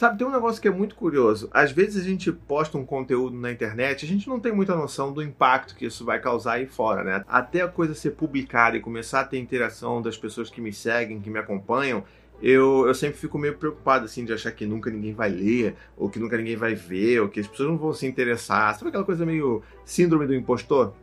Sabe, tem um negócio que é muito curioso. Às vezes a gente posta um conteúdo na internet, a gente não tem muita noção do impacto que isso vai causar aí fora, né? Até a coisa ser publicada e começar a ter interação das pessoas que me seguem, que me acompanham, eu, eu sempre fico meio preocupado, assim, de achar que nunca ninguém vai ler, ou que nunca ninguém vai ver, ou que as pessoas não vão se interessar. Sabe aquela coisa meio síndrome do impostor?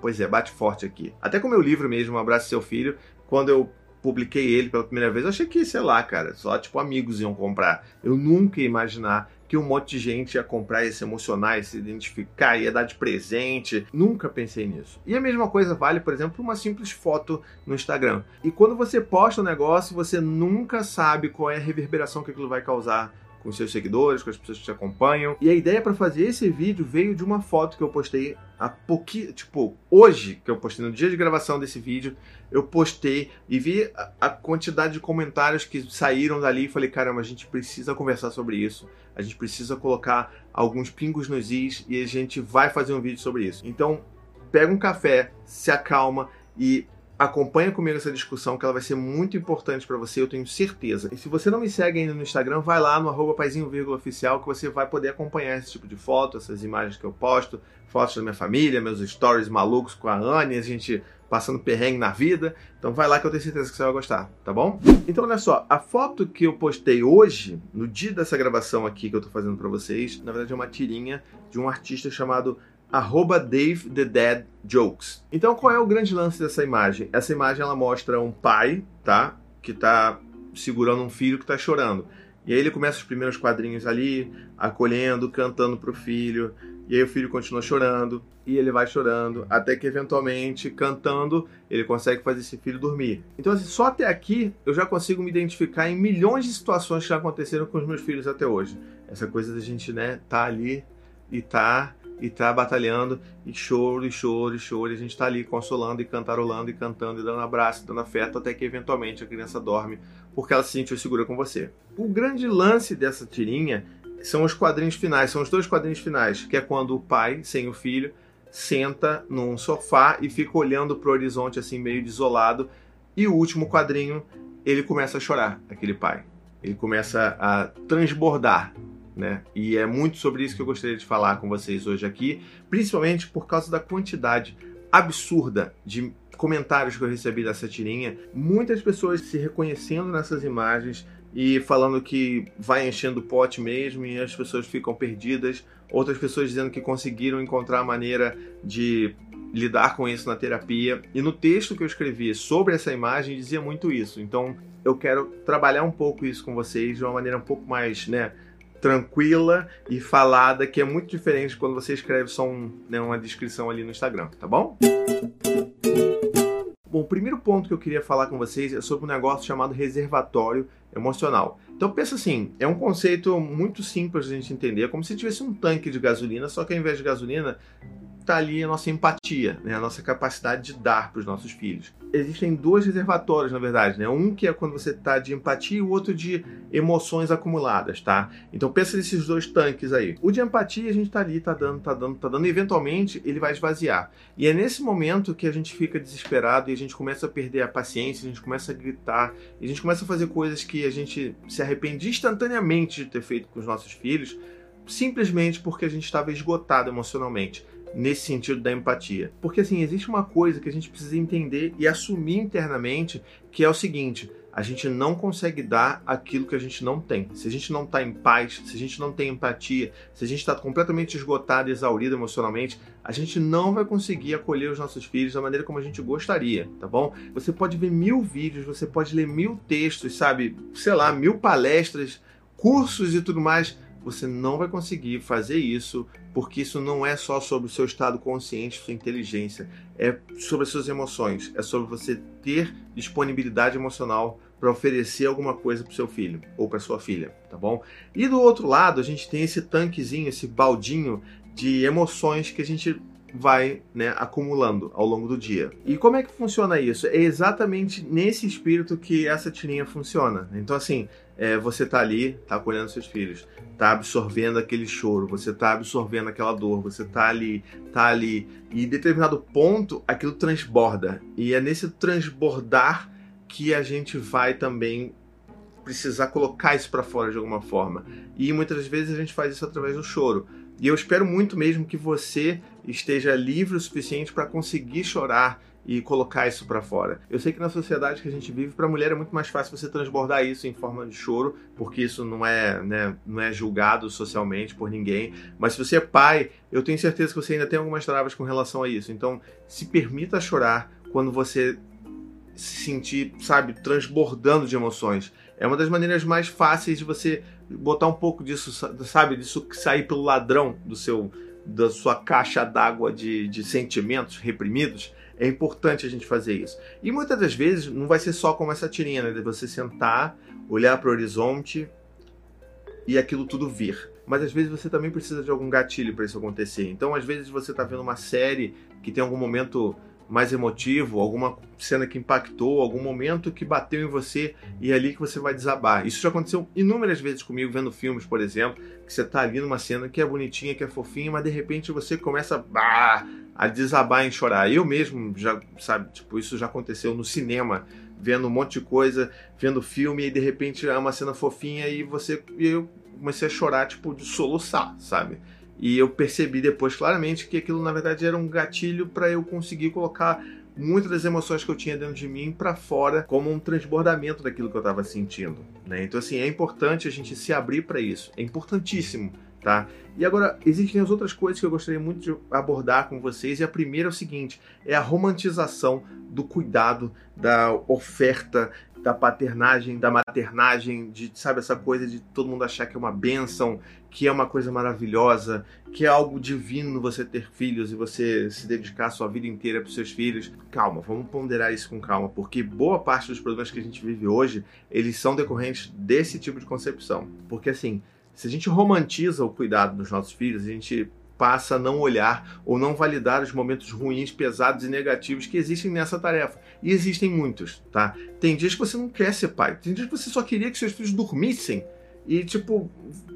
Pois é, bate forte aqui. Até com o meu livro mesmo, Um Abraço Seu Filho, quando eu publiquei ele pela primeira vez, eu achei que, sei lá, cara, só tipo amigos iam comprar. Eu nunca ia imaginar que um monte de gente ia comprar, ia se emocionar, ia se identificar, ia dar de presente. Nunca pensei nisso. E a mesma coisa vale, por exemplo, uma simples foto no Instagram. E quando você posta um negócio, você nunca sabe qual é a reverberação que aquilo vai causar com seus seguidores, com as pessoas que te acompanham. E a ideia para fazer esse vídeo veio de uma foto que eu postei há pouquinho, tipo, hoje que eu postei no dia de gravação desse vídeo, eu postei e vi a, quantidade de comentários que saíram dali e falei, caramba, a gente precisa conversar sobre isso. A gente precisa colocar alguns pingos nos is e a gente vai fazer um vídeo sobre isso. Então, pega um café, se acalma e acompanha comigo essa discussão que ela vai ser muito importante para você, eu tenho certeza. E se você não me segue ainda no Instagram, vai lá no arroba oficial que você vai poder acompanhar esse tipo de foto, essas imagens que eu posto, fotos da minha família, meus stories malucos com a Anne, a gente passando perrengue na vida. Então vai lá que eu tenho certeza que você vai gostar, tá bom? Então olha só, a foto que eu postei hoje, no dia dessa gravação aqui que eu tô fazendo para vocês, na verdade é uma tirinha de um artista chamado arroba Dave the Dead Jokes. Então qual é o grande lance dessa imagem? Essa imagem ela mostra um pai, tá? Que tá segurando um filho que tá chorando. E aí ele começa os primeiros quadrinhos ali, acolhendo, cantando pro filho. E aí o filho continua chorando, e ele vai chorando, até que eventualmente, cantando, ele consegue fazer esse filho dormir. Então, assim, só até aqui eu já consigo me identificar em milhões de situações que já aconteceram com os meus filhos até hoje. Essa coisa da gente, né, tá ali e tá e tá batalhando, e choro, e choro, e choro, e a gente tá ali consolando, e cantarolando, e cantando, e dando abraço, e dando afeto, até que eventualmente a criança dorme, porque ela se sentiu segura com você. O grande lance dessa tirinha são os quadrinhos finais, são os dois quadrinhos finais, que é quando o pai, sem o filho, senta num sofá e fica olhando pro horizonte assim meio desolado, e o último quadrinho, ele começa a chorar, aquele pai. Ele começa a transbordar né? E é muito sobre isso que eu gostaria de falar com vocês hoje aqui, principalmente por causa da quantidade absurda de comentários que eu recebi dessa tirinha. Muitas pessoas se reconhecendo nessas imagens e falando que vai enchendo o pote mesmo e as pessoas ficam perdidas. Outras pessoas dizendo que conseguiram encontrar a maneira de lidar com isso na terapia. E no texto que eu escrevi sobre essa imagem dizia muito isso. Então eu quero trabalhar um pouco isso com vocês de uma maneira um pouco mais, né? Tranquila e falada, que é muito diferente quando você escreve só um, né, uma descrição ali no Instagram, tá bom? Bom, o primeiro ponto que eu queria falar com vocês é sobre um negócio chamado reservatório emocional. Então pensa assim, é um conceito muito simples de a gente entender, é como se tivesse um tanque de gasolina, só que ao invés de gasolina está ali a nossa empatia, né? a nossa capacidade de dar para os nossos filhos. Existem dois reservatórios, na verdade, né? Um que é quando você está de empatia e o outro de emoções acumuladas, tá? Então pensa nesses dois tanques aí. O de empatia a gente está ali, tá dando, tá dando, tá dando, e eventualmente ele vai esvaziar. E é nesse momento que a gente fica desesperado e a gente começa a perder a paciência, a gente começa a gritar, a gente começa a fazer coisas que a gente se arrepende instantaneamente de ter feito com os nossos filhos, simplesmente porque a gente estava esgotado emocionalmente nesse sentido da empatia. Porque assim, existe uma coisa que a gente precisa entender e assumir internamente, que é o seguinte: a gente não consegue dar aquilo que a gente não tem. Se a gente não está em paz, se a gente não tem empatia, se a gente está completamente esgotado, exaurido emocionalmente, a gente não vai conseguir acolher os nossos filhos da maneira como a gente gostaria, tá bom? Você pode ver mil vídeos, você pode ler mil textos, sabe? Sei lá, mil palestras, cursos e tudo mais você não vai conseguir fazer isso, porque isso não é só sobre o seu estado consciente, sua inteligência, é sobre as suas emoções, é sobre você ter disponibilidade emocional para oferecer alguma coisa para seu filho ou para sua filha, tá bom? E do outro lado, a gente tem esse tanquezinho, esse baldinho de emoções que a gente vai né, acumulando ao longo do dia. E como é que funciona isso? É exatamente nesse espírito que essa tirinha funciona. Então, assim, é, você tá ali, tá acolhendo seus filhos, tá absorvendo aquele choro, você tá absorvendo aquela dor, você tá ali, tá ali. E em determinado ponto, aquilo transborda. E é nesse transbordar que a gente vai também precisar colocar isso para fora de alguma forma. E muitas vezes a gente faz isso através do choro. E eu espero muito mesmo que você esteja livre o suficiente para conseguir chorar e colocar isso para fora. Eu sei que na sociedade que a gente vive, para a mulher é muito mais fácil você transbordar isso em forma de choro, porque isso não é, né, não é julgado socialmente por ninguém. Mas se você é pai, eu tenho certeza que você ainda tem algumas travas com relação a isso. Então, se permita chorar quando você se sentir, sabe, transbordando de emoções. É uma das maneiras mais fáceis de você botar um pouco disso, sabe, disso sair pelo ladrão do seu da sua caixa d'água de, de sentimentos reprimidos. É importante a gente fazer isso. E muitas das vezes não vai ser só como essa tirinha, né? De você sentar, olhar para o horizonte e aquilo tudo vir. Mas às vezes você também precisa de algum gatilho para isso acontecer. Então, às vezes você está vendo uma série que tem algum momento mais emotivo, alguma cena que impactou, algum momento que bateu em você e é ali que você vai desabar. Isso já aconteceu inúmeras vezes comigo vendo filmes, por exemplo, que você tá ali numa cena que é bonitinha, que é fofinha, mas de repente você começa bah, a desabar em chorar. Eu mesmo já, sabe, tipo, isso já aconteceu no cinema, vendo um monte de coisa, vendo filme e de repente é uma cena fofinha e você e eu comecei a chorar, tipo, de soluçar, sabe? E eu percebi depois claramente que aquilo na verdade era um gatilho para eu conseguir colocar muitas das emoções que eu tinha dentro de mim para fora como um transbordamento daquilo que eu estava sentindo, né? Então assim, é importante a gente se abrir para isso. É importantíssimo, tá? E agora existem as outras coisas que eu gostaria muito de abordar com vocês, e a primeira é o seguinte, é a romantização do cuidado, da oferta, da paternagem, da maternagem, de sabe essa coisa de todo mundo achar que é uma benção, que é uma coisa maravilhosa, que é algo divino você ter filhos e você se dedicar a sua vida inteira para seus filhos. Calma, vamos ponderar isso com calma, porque boa parte dos problemas que a gente vive hoje, eles são decorrentes desse tipo de concepção. Porque assim, se a gente romantiza o cuidado dos nossos filhos, a gente passa a não olhar ou não validar os momentos ruins, pesados e negativos que existem nessa tarefa. E existem muitos, tá? Tem dias que você não quer ser pai, tem dias que você só queria que seus filhos dormissem e, tipo,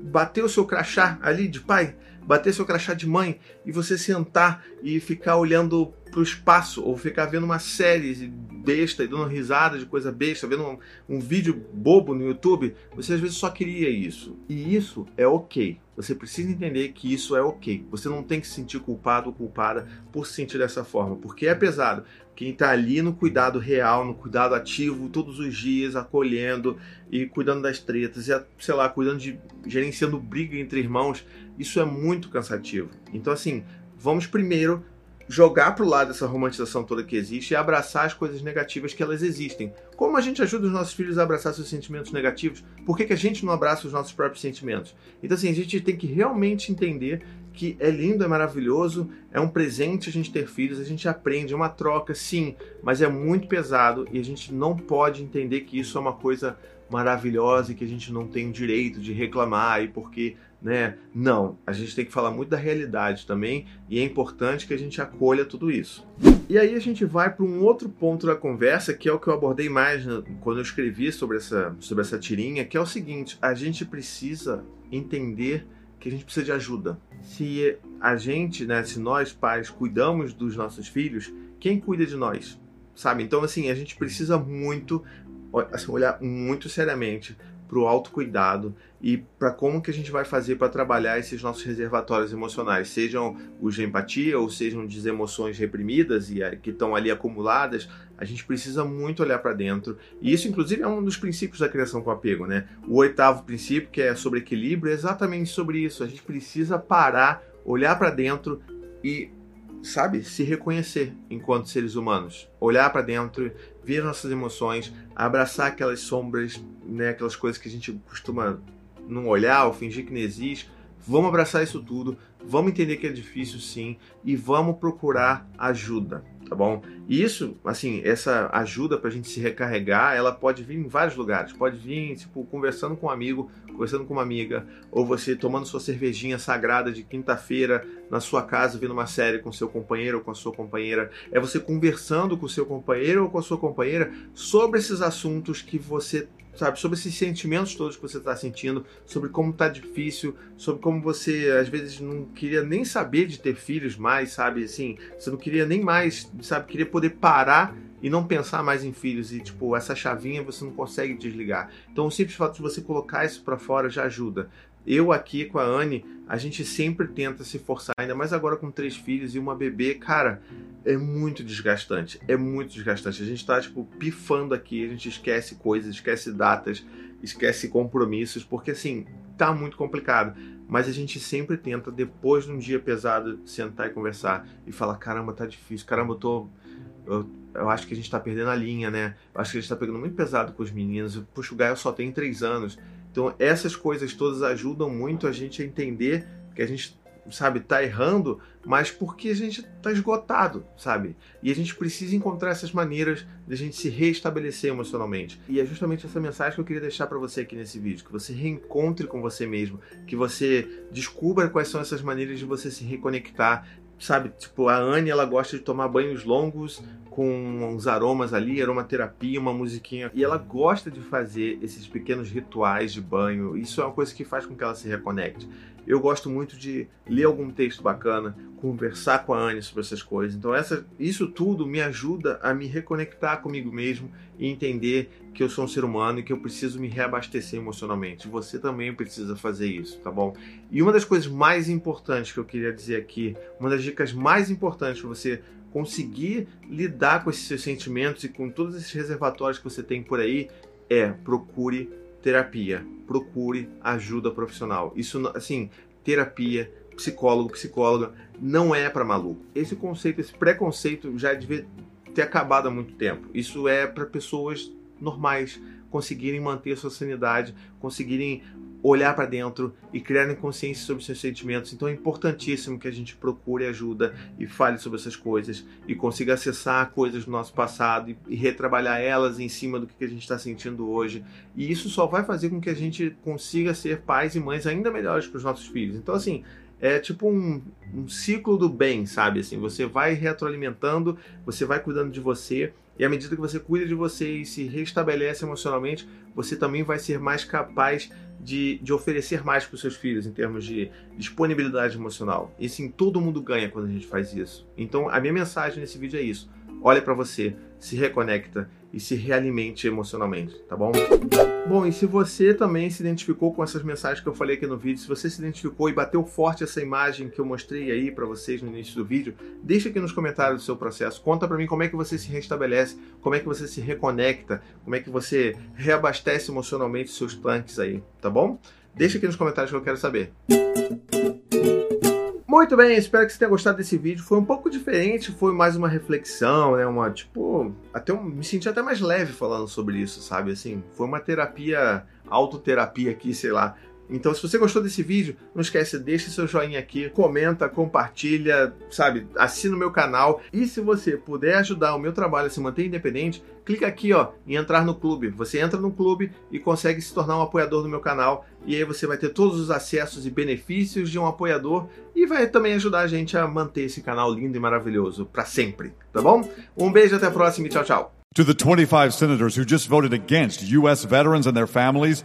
bater o seu crachá ali de pai, bater seu crachá de mãe e você sentar e ficar olhando pro espaço ou ficar vendo uma série besta e dando risada de coisa besta, vendo um, um, vídeo bobo no YouTube, você às vezes só queria isso. E isso é ok. Você precisa entender que isso é ok. Você não tem que se sentir culpado ou culpada por se sentir dessa forma, porque é pesado. Quem está ali no cuidado real, no cuidado ativo, todos os dias, acolhendo e cuidando das tretas, e, sei lá, cuidando de gerenciando briga entre irmãos, isso é muito cansativo. Então, assim, vamos primeiro jogar para o lado essa romantização toda que existe e abraçar as coisas negativas que elas existem. Como a gente ajuda os nossos filhos a abraçar seus sentimentos negativos? Por que, que a gente não abraça os nossos próprios sentimentos? Então, assim, a gente tem que realmente entender que é lindo, é maravilhoso, é um presente a gente ter filhos, a gente aprende, é uma troca, sim, mas é muito pesado e a gente não pode entender que isso é uma coisa maravilhosa e que a gente não tem o direito de reclamar e porque né? Não, a gente tem que falar muito da realidade também e é importante que a gente acolha tudo isso. E aí a gente vai para um outro ponto da conversa, que é o que eu abordei mais quando eu escrevi sobre essa, sobre essa tirinha, que é o seguinte: a gente precisa entender que a gente precisa de ajuda. Se a gente, né, se nós pais cuidamos dos nossos filhos, quem cuida de nós? Sabe? Então, assim, a gente precisa muito assim, olhar muito seriamente para o autocuidado e para como que a gente vai fazer para trabalhar esses nossos reservatórios emocionais, sejam os de empatia ou sejam de emoções reprimidas e que estão ali acumuladas, a gente precisa muito olhar para dentro. E isso, inclusive, é um dos princípios da criação com apego, né? O oitavo princípio, que é sobre equilíbrio, é exatamente sobre isso. A gente precisa parar, olhar para dentro e sabe, se reconhecer enquanto seres humanos, olhar para dentro, ver nossas emoções, abraçar aquelas sombras, né, aquelas coisas que a gente costuma não olhar ou fingir que não existe. Vamos abraçar isso tudo, vamos entender que é difícil sim e vamos procurar ajuda tá bom? E isso, assim, essa ajuda pra gente se recarregar, ela pode vir em vários lugares. Pode vir, tipo, conversando com um amigo, conversando com uma amiga, ou você tomando sua cervejinha sagrada de quinta-feira na sua casa, vendo uma série com seu companheiro ou com a sua companheira. É você conversando com seu companheiro ou com a sua companheira sobre esses assuntos que você sabe, sobre esses sentimentos todos que você está sentindo, sobre como está difícil, sobre como você às vezes não queria nem saber de ter filhos mais, sabe, assim, você não queria nem mais, sabe, queria poder parar e não pensar mais em filhos e tipo essa chavinha você não consegue desligar. Então o simples fato de você colocar isso para fora já ajuda. Eu aqui com a Anne, a gente sempre tenta se forçar, ainda mais agora com três filhos e uma bebê, cara, é muito desgastante. É muito desgastante. A gente tá, tipo, pifando aqui, a gente esquece coisas, esquece datas, esquece compromissos, porque assim, tá muito complicado. Mas a gente sempre tenta, depois de um dia pesado, sentar e conversar e falar: caramba, tá difícil, caramba, eu tô. Eu, eu acho que a gente tá perdendo a linha, né? Eu acho que a gente tá pegando muito pesado com os meninos. Puxa, o Gaio só tem três anos. Então, essas coisas todas ajudam muito a gente a entender que a gente, sabe, tá errando, mas porque a gente tá esgotado, sabe? E a gente precisa encontrar essas maneiras de a gente se reestabelecer emocionalmente. E é justamente essa mensagem que eu queria deixar para você aqui nesse vídeo, que você reencontre com você mesmo, que você descubra quais são essas maneiras de você se reconectar, sabe? Tipo, a Anne, ela gosta de tomar banhos longos com uns aromas ali, aromaterapia, uma musiquinha. E ela gosta de fazer esses pequenos rituais de banho. Isso é uma coisa que faz com que ela se reconecte. Eu gosto muito de ler algum texto bacana, conversar com a Anne sobre essas coisas. Então, essa, isso tudo me ajuda a me reconectar comigo mesmo e entender que eu sou um ser humano e que eu preciso me reabastecer emocionalmente. Você também precisa fazer isso, tá bom? E uma das coisas mais importantes que eu queria dizer aqui, uma das dicas mais importantes para você conseguir lidar com esses seus sentimentos e com todos esses reservatórios que você tem por aí é procure terapia, procure ajuda profissional. Isso, assim, terapia, psicólogo, psicóloga, não é para maluco. Esse conceito, esse preconceito já devia ter acabado há muito tempo. Isso é para pessoas normais conseguirem manter a sua sanidade, conseguirem olhar para dentro e criarem consciência sobre seus sentimentos. Então é importantíssimo que a gente procure ajuda e fale sobre essas coisas e consiga acessar coisas do nosso passado e, e retrabalhar elas em cima do que a gente está sentindo hoje. E isso só vai fazer com que a gente consiga ser pais e mães ainda melhores para os nossos filhos. Então, assim, é tipo um, um, ciclo do bem, sabe? Assim, você vai retroalimentando, você vai cuidando de você, e à medida que você cuida de você e se restabelece emocionalmente, você também vai ser mais capaz de, de oferecer mais para os seus filhos em termos de disponibilidade emocional. E sim, todo mundo ganha quando a gente faz isso. Então, a minha mensagem nesse vídeo é isso. Olha para você, se reconecta e se realimente emocionalmente, tá bom? Bom, e se você também se identificou com essas mensagens que eu falei aqui no vídeo, se você se identificou e bateu forte essa imagem que eu mostrei aí para vocês no início do vídeo, deixa aqui nos comentários o seu processo. Conta para mim como é que você se restabelece, como é que você se reconecta, como é que você reabastece emocionalmente seus tanques aí, tá bom? Deixa aqui nos comentários que eu quero saber. Muito bem, espero que você tenha gostado desse vídeo. Foi um pouco diferente, foi mais uma reflexão, né? Uma, tipo, até um, me senti até mais leve falando sobre isso, sabe? Assim, foi uma terapia, autoterapia aqui, sei lá. Então, se você gostou desse vídeo, não esquece, deixa seu joinha aqui, comenta, compartilha, sabe? Assina o meu canal. E se você puder ajudar o meu trabalho a se manter independente, clica aqui, ó, em entrar no clube. Você entra no clube e consegue se tornar um apoiador do meu canal. E aí você vai ter todos os acessos e benefícios de um apoiador e vai também ajudar a gente a manter esse canal lindo e maravilhoso para sempre, tá bom? Um beijo, até a próxima e tchau, tchau. To the 25 senators who just voted against U.S. veterans and their families,